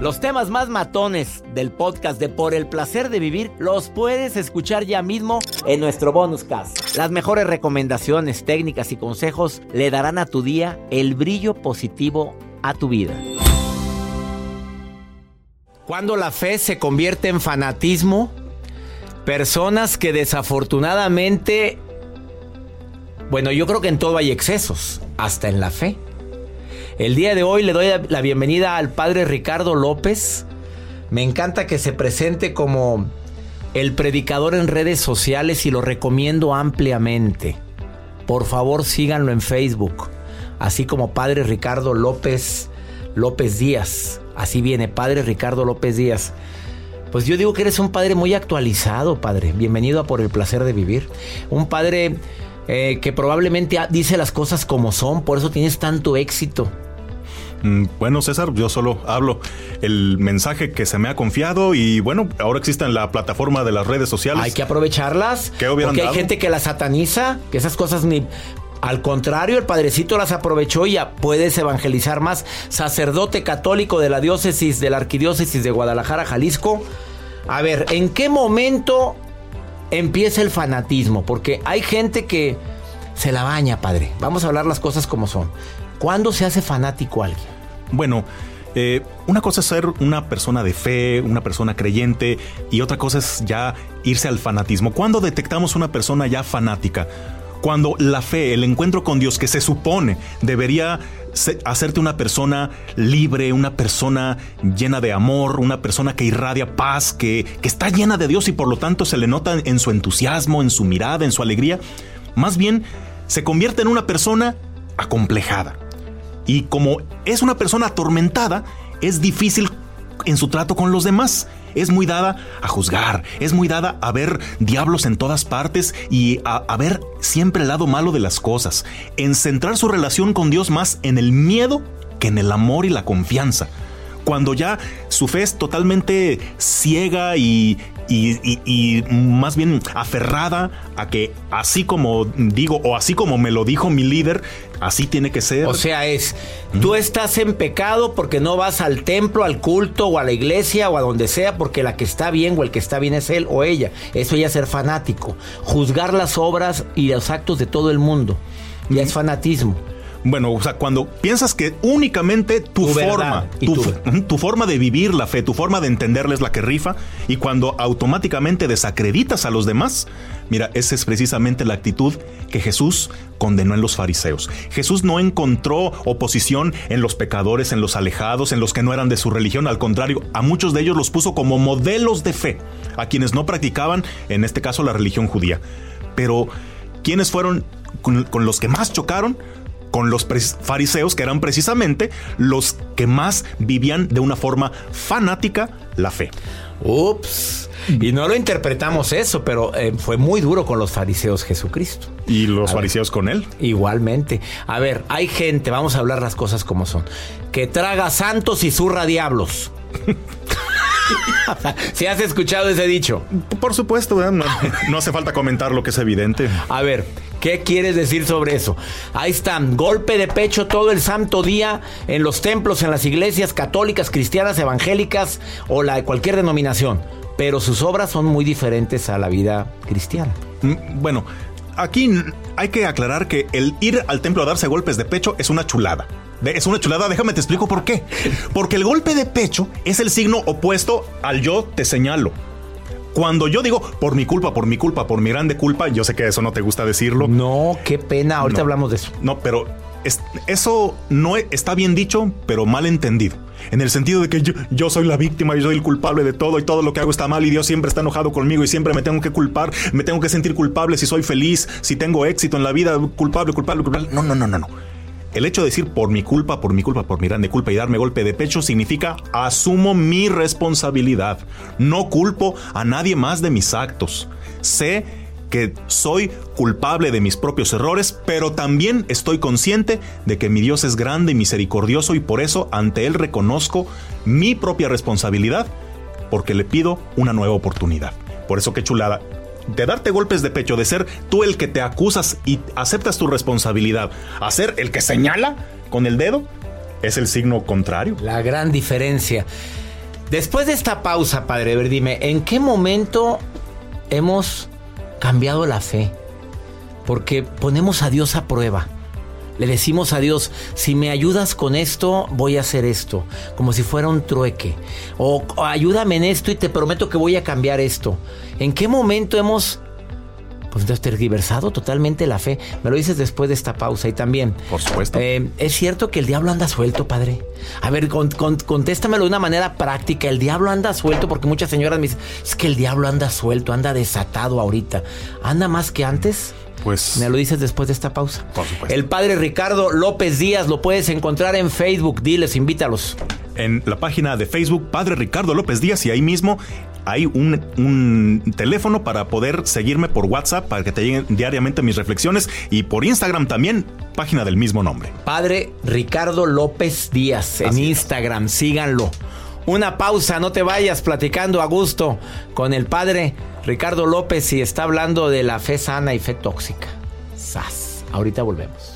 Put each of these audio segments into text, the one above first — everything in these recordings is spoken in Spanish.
Los temas más matones del podcast de Por el placer de vivir los puedes escuchar ya mismo en nuestro bonus cast. Las mejores recomendaciones, técnicas y consejos le darán a tu día el brillo positivo a tu vida. Cuando la fe se convierte en fanatismo, personas que desafortunadamente, bueno, yo creo que en todo hay excesos, hasta en la fe. El día de hoy le doy la bienvenida al padre Ricardo López. Me encanta que se presente como el predicador en redes sociales y lo recomiendo ampliamente. Por favor, síganlo en Facebook, así como Padre Ricardo López López Díaz. Así viene, Padre Ricardo López Díaz. Pues yo digo que eres un padre muy actualizado, padre. Bienvenido a Por el Placer de Vivir. Un padre eh, que probablemente dice las cosas como son, por eso tienes tanto éxito. Mm, bueno, César, yo solo hablo el mensaje que se me ha confiado y bueno, ahora existe en la plataforma de las redes sociales. Hay que aprovecharlas. porque hay gente que las sataniza, que esas cosas ni... Al contrario, el padrecito las aprovechó y ya puedes evangelizar más. Sacerdote católico de la diócesis, de la arquidiócesis de Guadalajara, Jalisco. A ver, ¿en qué momento empieza el fanatismo? Porque hay gente que se la baña, padre. Vamos a hablar las cosas como son. ¿Cuándo se hace fanático alguien? Bueno, eh, una cosa es ser una persona de fe, una persona creyente, y otra cosa es ya irse al fanatismo. ¿Cuándo detectamos una persona ya fanática? Cuando la fe, el encuentro con Dios que se supone debería hacerte una persona libre, una persona llena de amor, una persona que irradia paz, que, que está llena de Dios y por lo tanto se le nota en su entusiasmo, en su mirada, en su alegría, más bien se convierte en una persona acomplejada y como es una persona atormentada, es difícil en su trato con los demás. Es muy dada a juzgar, es muy dada a ver diablos en todas partes y a, ver siempre el lado malo de las cosas, en centrar su relación con Dios más en el miedo que en el amor y la confianza cuando ya su fe es totalmente ciega y, y, más bien aferrada a que así como digo o así como me lo dijo mi líder, así tiene que ser. O sea, es, tú estás en pecado porque no vas al templo, al culto o a la iglesia o a donde sea porque la que está bien o el que está bien es él o ella. Eso ya es ser fanático. Juzgar las obras y los actos de todo el mundo. Ya es fanatismo. Bueno, o sea, cuando piensas que únicamente tu, forma, tu, forma de vivir la fe, tu forma de entenderla es la que rifa, y cuando automáticamente desacreditas a los demás, mira, esa es precisamente la actitud que Jesús condenó en los fariseos. Jesús no encontró oposición en los pecadores, en los alejados, en los que no eran de su religión, al contrario, a muchos de ellos los puso como modelos de fe, a quienes no practicaban, en este caso, la religión judía. Pero, ¿quiénes fueron con los que más chocaron? Con los fariseos, que eran precisamente los que más vivían de una forma fanática la fe. Ups. Y no lo interpretamos eso, pero eh, fue muy duro con los fariseos Jesucristo. ¿Y los fariseos con él? Igualmente. A ver, hay gente, vamos a hablar las cosas como son, que traga santos y zurra diablos. si has escuchado ese dicho. Por supuesto, no, no, hace falta comentar lo que es evidente. A ver, ¿qué quieres decir sobre eso? Ahí está, golpe de pecho todo el santo día en los templos, en las iglesias católicas, cristianas, evangélicas o la de cualquier denominación. Pero sus obras son muy diferentes a la vida cristiana. Mm, bueno, aquí hay que aclarar que el ir al templo a darse golpes de pecho es una chulada. Es una chulada, déjame te explico por qué. Porque el golpe de pecho es el signo opuesto al yo te señalo. Cuando yo digo por mi culpa, por mi culpa, por mi grande culpa, yo sé que eso no te gusta decirlo. No, qué pena, ahorita hablamos de eso. No, pero eso no e, está bien dicho, pero mal entendido. En el sentido de que yo, yo, soy la víctima y soy el culpable de todo y todo lo que hago está mal y Dios siempre está enojado conmigo y siempre me tengo que culpar, me tengo que sentir culpable si soy feliz, si tengo éxito en la vida, culpable, culpable, culpable. No, no, no, no, no. El hecho de decir por mi culpa, por mi culpa, por mi grande culpa y darme golpe de pecho significa asumo mi responsabilidad. No culpo a nadie más de mis actos. Sé que soy culpable de mis propios errores, pero también estoy consciente de que mi Dios es grande y misericordioso y por eso ante Él reconozco mi propia responsabilidad porque le pido una nueva oportunidad. Por eso qué chulada de darte golpes de pecho, de ser tú el que te acusas y aceptas tu responsabilidad, a ser el que señala con el dedo, es el signo contrario. La gran diferencia. Después de esta pausa, padre, ver, dime, ¿en qué momento hemos cambiado la fe? Porque ponemos a Dios a prueba. Le decimos a Dios, si me ayudas con esto, voy a hacer esto, como si fuera un trueque. O, ayúdame en esto y te prometo que voy a cambiar esto. ¿En qué momento hemos pues tergiversado totalmente la fe. Me lo dices después de esta pausa y también. Por supuesto. Eh, es cierto que el diablo anda suelto, padre. A ver, contéstamelo de una manera práctica. El diablo anda suelto porque muchas señoras me dicen, es que el diablo anda suelto, anda desatado ahorita. ¿Anda más que antes? Pues. Me lo dices después de esta pausa. Por supuesto. El padre Ricardo López Díaz lo puedes encontrar en Facebook. Diles, invítalos. En la página de Facebook, Padre Ricardo López Díaz, y ahí mismo hay un, teléfono para poder seguirme por WhatsApp para que te lleguen diariamente mis reflexiones y por Instagram también, página del mismo nombre. Padre Ricardo López Díaz en Instagram, síganlo. Una pausa, no te vayas platicando a gusto con el padre Ricardo López y está hablando de la fe sana y fe tóxica. Sas. Ahorita volvemos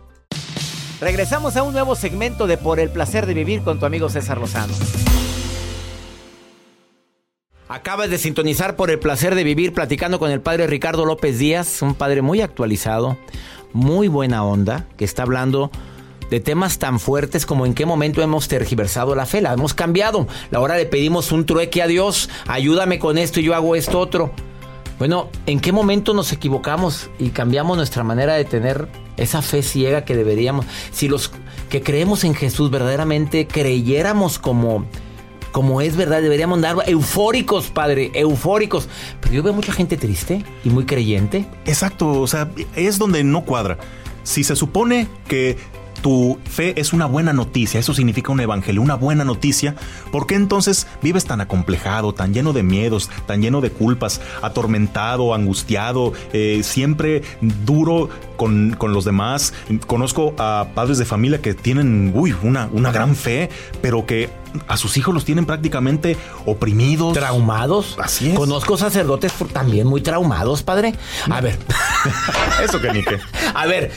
Regresamos a un nuevo segmento de Por el Placer de Vivir con tu amigo César Lozano. Acabas de sintonizar por el placer de vivir platicando con el padre Ricardo López Díaz, un padre muy actualizado, muy buena onda, que está hablando de temas tan fuertes como en qué momento hemos tergiversado la fe, la hemos cambiado. La hora le pedimos un trueque a Dios, ayúdame con esto y yo hago esto otro. Bueno, ¿en qué momento nos equivocamos y cambiamos nuestra manera de tener esa fe ciega que deberíamos? Si los que creemos en Jesús verdaderamente creyéramos como como es verdad, deberíamos andar eufóricos, padre, eufóricos. Pero yo veo mucha gente triste y muy creyente. Exacto, o sea, es donde no cuadra. Si se supone que tu fe es una buena noticia, eso significa un evangelio, una buena noticia, ¿por qué entonces vives tan acomplejado, tan lleno de miedos, tan lleno de culpas, atormentado, angustiado, eh, siempre duro con, los demás? Conozco a padres de familia que tienen, uy, una, una gran fe, pero que a sus hijos los tienen prácticamente oprimidos. Traumados. Así es. Conozco sacerdotes también muy traumados, padre. A ver. Eso que ni qué. A ver,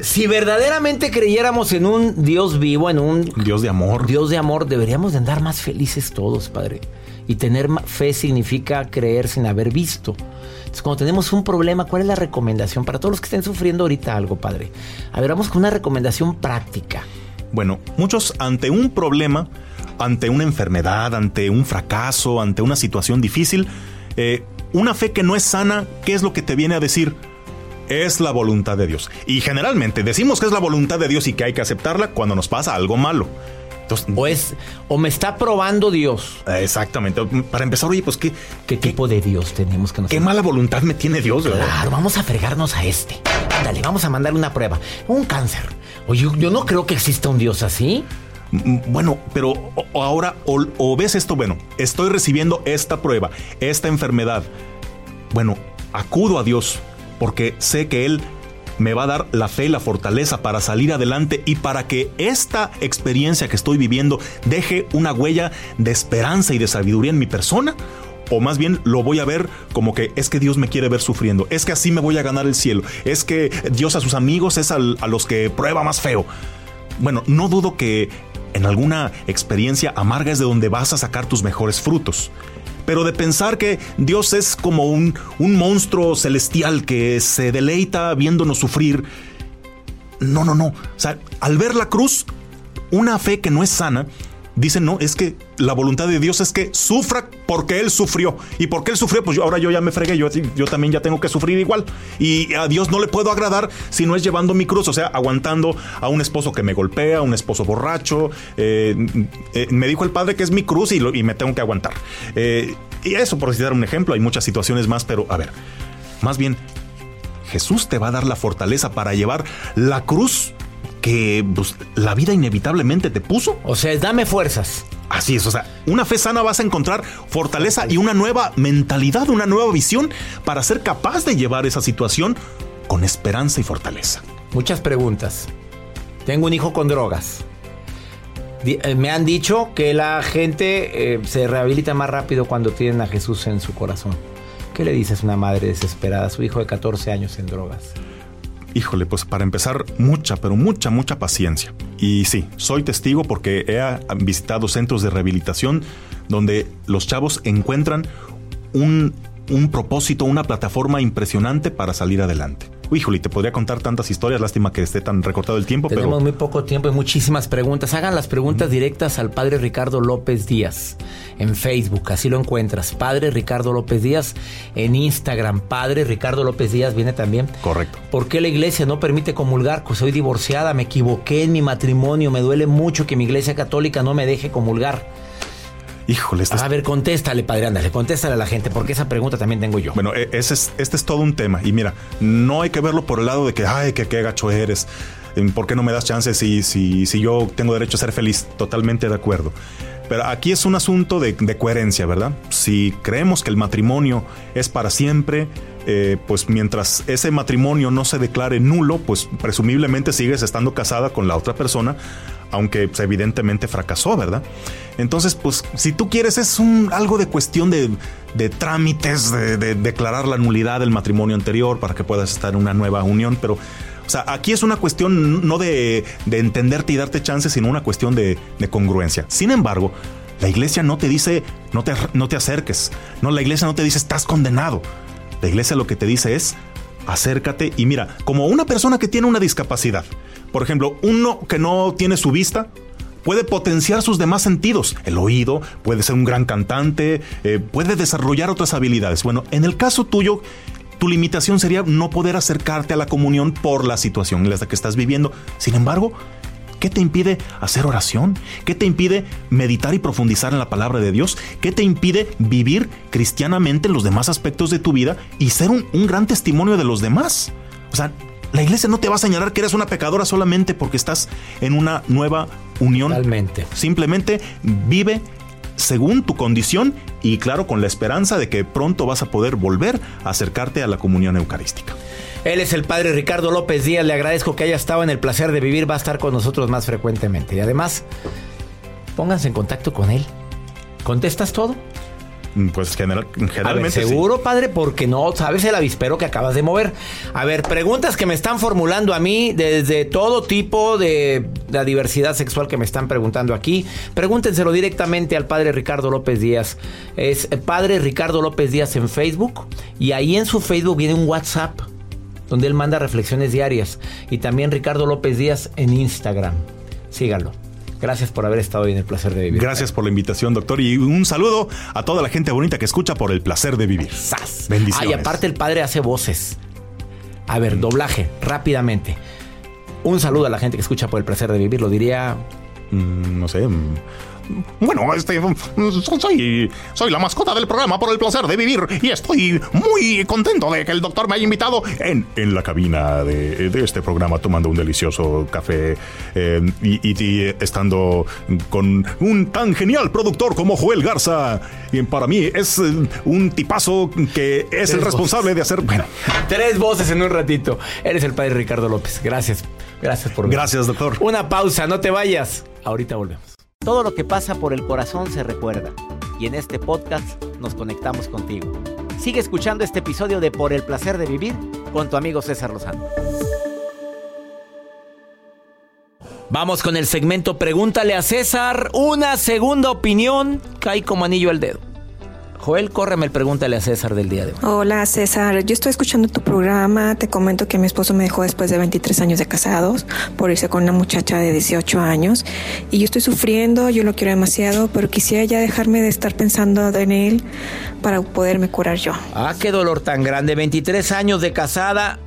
si verdaderamente creyéramos en un Dios vivo, en un Dios de amor, Dios de amor, deberíamos de andar más felices todos, Padre. Y tener fe significa creer sin haber visto. Entonces, cuando tenemos un problema, ¿cuál es la recomendación para todos los que estén sufriendo ahorita algo, Padre? A ver, vamos con una recomendación práctica. Bueno, muchos ante un problema, ante una enfermedad, ante un fracaso, ante una situación difícil, eh, una fe que no es sana, ¿qué es lo que te viene a decir? Es la voluntad de Dios. Y generalmente decimos que es la voluntad de Dios y que hay que aceptarla cuando nos pasa algo malo. Entonces, o es, o me está probando Dios. Exactamente. Para empezar, oye, pues qué. ¿Qué, tipo de Dios tenemos que nosotros? Qué mala voluntad me tiene Dios, ¿verdad? Claro, vamos a fregarnos a este. Dale, vamos a mandarle una prueba. Un cáncer. Oye, yo no creo que exista un Dios así. Mm, bueno, pero ahora o, ves esto, bueno, estoy recibiendo esta prueba, esta enfermedad. Bueno, acudo a Dios porque sé que Él me va a dar la fe y la fortaleza para salir adelante y para que esta experiencia que estoy viviendo deje una huella de esperanza y de sabiduría en mi persona. O más bien lo voy a ver como que es que Dios me quiere ver sufriendo, es que así me voy a ganar el cielo, es que Dios a sus amigos es a los que prueba más feo. Bueno, no dudo que en alguna experiencia amarga es de donde vas a sacar tus mejores frutos pero de pensar que Dios es como un, un monstruo celestial que se deleita viéndonos sufrir. No, no, no. O sea, al ver la cruz, una fe que no es sana, Dicen, no, es que la voluntad de Dios es que sufra porque Él sufrió. Y porque Él sufrió, pues yo, ahora yo ya me fregué, yo, yo también ya tengo que sufrir igual. Y a Dios no le puedo agradar si no es llevando mi cruz, o sea, aguantando a un esposo que me golpea, a un esposo borracho. Eh, eh, me dijo el padre que es mi cruz y, me tengo que aguantar. Eh, y eso, por citar un ejemplo, hay muchas situaciones más, pero a ver, más bien, Jesús te va a dar la fortaleza para llevar la cruz que pues, la vida inevitablemente te puso. O sea, dame fuerzas. Así es, o sea, una fe sana vas a encontrar fortaleza y una nueva mentalidad, una nueva visión para ser capaz de llevar esa situación con esperanza y fortaleza. Muchas preguntas. Tengo un hijo con drogas. Eh, me han dicho que la gente eh, se rehabilita más rápido cuando tienen a Jesús en su corazón. ¿Qué le dices a una madre desesperada a su hijo de 14 años en drogas? Híjole, pues para empezar, mucha, pero mucha, mucha paciencia. Y sí, soy testigo porque he visitado centros de rehabilitación donde los chavos encuentran un, un propósito, una plataforma impresionante para salir adelante. Híjole, te podría contar tantas historias, lástima que esté tan recortado el tiempo. Tenemos muy poco tiempo y muchísimas preguntas. Hagan las preguntas directas al padre Ricardo López Díaz en Facebook, así lo encuentras. Padre Ricardo López Díaz en Instagram. Padre Ricardo López Díaz viene también. Correcto. ¿Por qué la iglesia no permite comulgar? Pues soy divorciada, me equivoqué en mi matrimonio, me duele mucho que mi iglesia católica no me deje comulgar. Híjole, este A ver, contéstale, padre, ándale, contéstale a la gente, porque esa pregunta también tengo yo. Bueno, e, ese es, este es todo un tema. Y mira, no hay que verlo por el lado de que, ay, que qué gacho eres. ¿Por qué no me das chance si, si, si yo tengo derecho a ser feliz? Totalmente de acuerdo. Pero aquí es un asunto de, coherencia, ¿verdad? Si creemos que el matrimonio es para siempre, eh, pues mientras ese matrimonio no se declare nulo, pues presumiblemente sigues estando casada con la otra persona, aunque pues, evidentemente fracasó, ¿verdad? Entonces, pues si tú quieres es un, algo de cuestión de, trámites, de, declarar la nulidad del matrimonio anterior para que puedas estar en una nueva unión, pero... O sea, aquí es una cuestión no de, entenderte y darte chance, sino una cuestión de, congruencia. Sin embargo, la iglesia no te dice, no te, no te acerques. No, la iglesia no te dice, estás condenado. La iglesia lo que te dice es, acércate y mira, como una persona que tiene una discapacidad, por ejemplo, uno que no tiene su vista, puede potenciar sus demás sentidos. El oído, puede ser un gran cantante, eh, puede desarrollar otras habilidades. Bueno, en el caso tuyo, tu limitación sería no poder acercarte a la comunión por la situación en la que estás viviendo. Sin embargo, ¿Qué te impide hacer oración? ¿Qué te impide meditar y profundizar en la palabra de Dios? ¿Qué te impide vivir cristianamente en los demás aspectos de tu vida y ser un, un gran testimonio de los demás? O sea, la iglesia no te va a señalar que eres una pecadora solamente porque estás en una nueva unión. Totalmente. Simplemente vive según tu condición y claro, con la esperanza de que pronto vas a poder volver a acercarte a la comunión eucarística. Él es el padre Ricardo López Díaz. Le agradezco que haya estado en el placer de vivir. Va a estar con nosotros más frecuentemente. Y además, pónganse en contacto con él. ¿Contestas todo? Pues general, generalmente. seguro, padre, porque no sabes el avispero que acabas de mover. A ver, preguntas que me están formulando a mí desde todo tipo de la diversidad sexual que me están preguntando aquí. Pregúntenselo directamente al padre Ricardo López Díaz. Es padre Ricardo López Díaz en Facebook. Y ahí en su Facebook viene un WhatsApp donde él manda reflexiones diarias. Y también Ricardo López Díaz en Instagram. Síganlo. Gracias por haber estado hoy en el placer de vivir. Gracias por la invitación, doctor. Y un saludo a toda la gente bonita que escucha por el placer de vivir. ¡Sas! Bendiciones. Ah, y aparte el padre hace voces. A ver, doblaje, rápidamente. Un saludo a la gente que escucha por el placer de vivir, lo diría. Mm, no sé. mm, Bueno, este, soy, soy la mascota del programa por el placer de vivir y estoy muy contento de que el doctor me haya invitado en, en la cabina de, de este programa tomando un delicioso café eh, y, y- y estando con un tan genial productor como Joel Garza. Y para mí es eh, un tipazo que es el responsable de hacer... Bueno, Tres voces en un ratito. Eres el padre Ricardo López. Gracias. Gracias por gracias doctor. Una pausa, no te vayas. Ahorita volvemos. Todo lo que pasa por el corazón se recuerda. Y en este podcast nos conectamos contigo. Sigue escuchando este episodio de Por el placer de vivir con tu amigo César Lozano. Vamos con el segmento Pregúntale a César. Una segunda opinión cae como anillo al dedo. Joel, córreme el Pregúntale a César del día de hoy. Hola César, yo estoy escuchando tu programa, te comento que mi esposo me dejó después de 23 años de casados por irse con una muchacha de 18 años y yo estoy sufriendo, yo lo quiero demasiado, pero quisiera ya dejarme de estar pensando en él para poderme curar yo. Ah, qué dolor tan grande. 23 años de casada.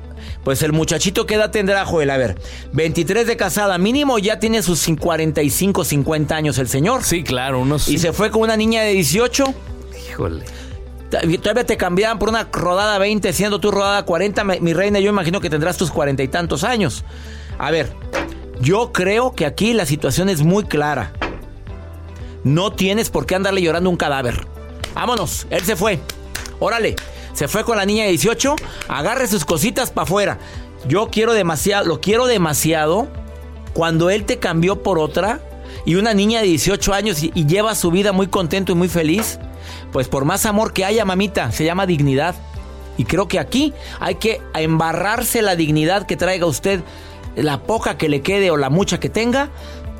Pues el muchachito, ¿qué edad tendrá, Joel? A ver, 23 de casada, mínimo ya tiene sus 45, 50 años el señor. Sí, claro, unos. Y se fue con una niña de 18. Híjole. Ta- Todavía te cambiaban por una rodada 20, siendo tú rodada 40. Me- Mi reina, yo imagino que tendrás tus cuarenta y tantos años. A ver, yo creo que aquí la situación es muy clara. No tienes por qué andarle llorando un cadáver. Vámonos, él se fue. Órale, se fue con la niña de 18. Agarre sus cositas para afuera. Yo quiero demasiado, lo quiero demasiado cuando él te cambió por otra y una niña de 18 años y, lleva su vida muy contento y muy feliz. Pues por más amor que haya, mamita, se llama dignidad. Y creo que aquí hay que embarrarse la dignidad que traiga usted, la poca que le quede o la mucha que tenga,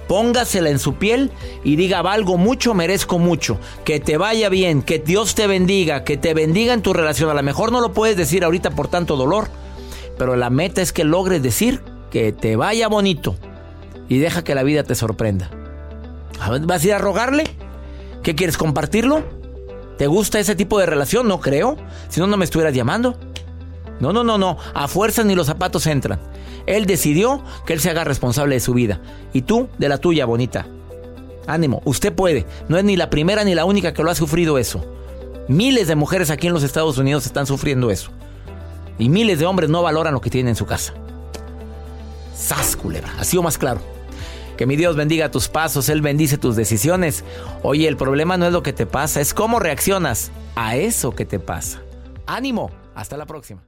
póngasela en su piel y diga, valgo mucho, merezco mucho, que te vaya bien, que Dios te bendiga, que te bendiga en tu relación. A lo mejor no lo puedes decir ahorita por tanto dolor, pero la meta es que logres decir que te vaya bonito y deja que la vida te sorprenda. ¿Vas a ir a rogarle? ¿Qué quieres compartirlo? ¿Te gusta ese tipo de relación? No creo. Si no, no me estuvieras llamando. No, no, no, no. A fuerza ni los zapatos entran. Él decidió que él se haga responsable de su vida. Y tú de la tuya, bonita. Ánimo, usted puede. No es ni la primera ni la única que lo ha sufrido eso. Miles de mujeres aquí en los Estados Unidos están sufriendo eso. Y miles de hombres no valoran lo que tienen en su casa. Sas, culebra. Así o más claro. Que mi Dios bendiga tus pasos, Él bendice tus decisiones. Oye, el problema no es lo que te pasa, es cómo reaccionas a eso que te pasa. Ánimo, hasta la próxima.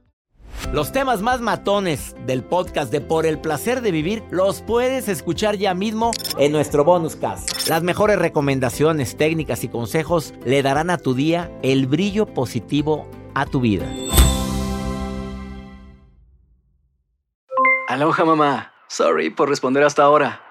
Los temas más matones del podcast de Por el placer de vivir los puedes escuchar ya mismo en nuestro bonus cast. Las mejores recomendaciones, técnicas y consejos le darán a tu día el brillo positivo a tu vida. Aloha mamá. Sorry por responder hasta ahora.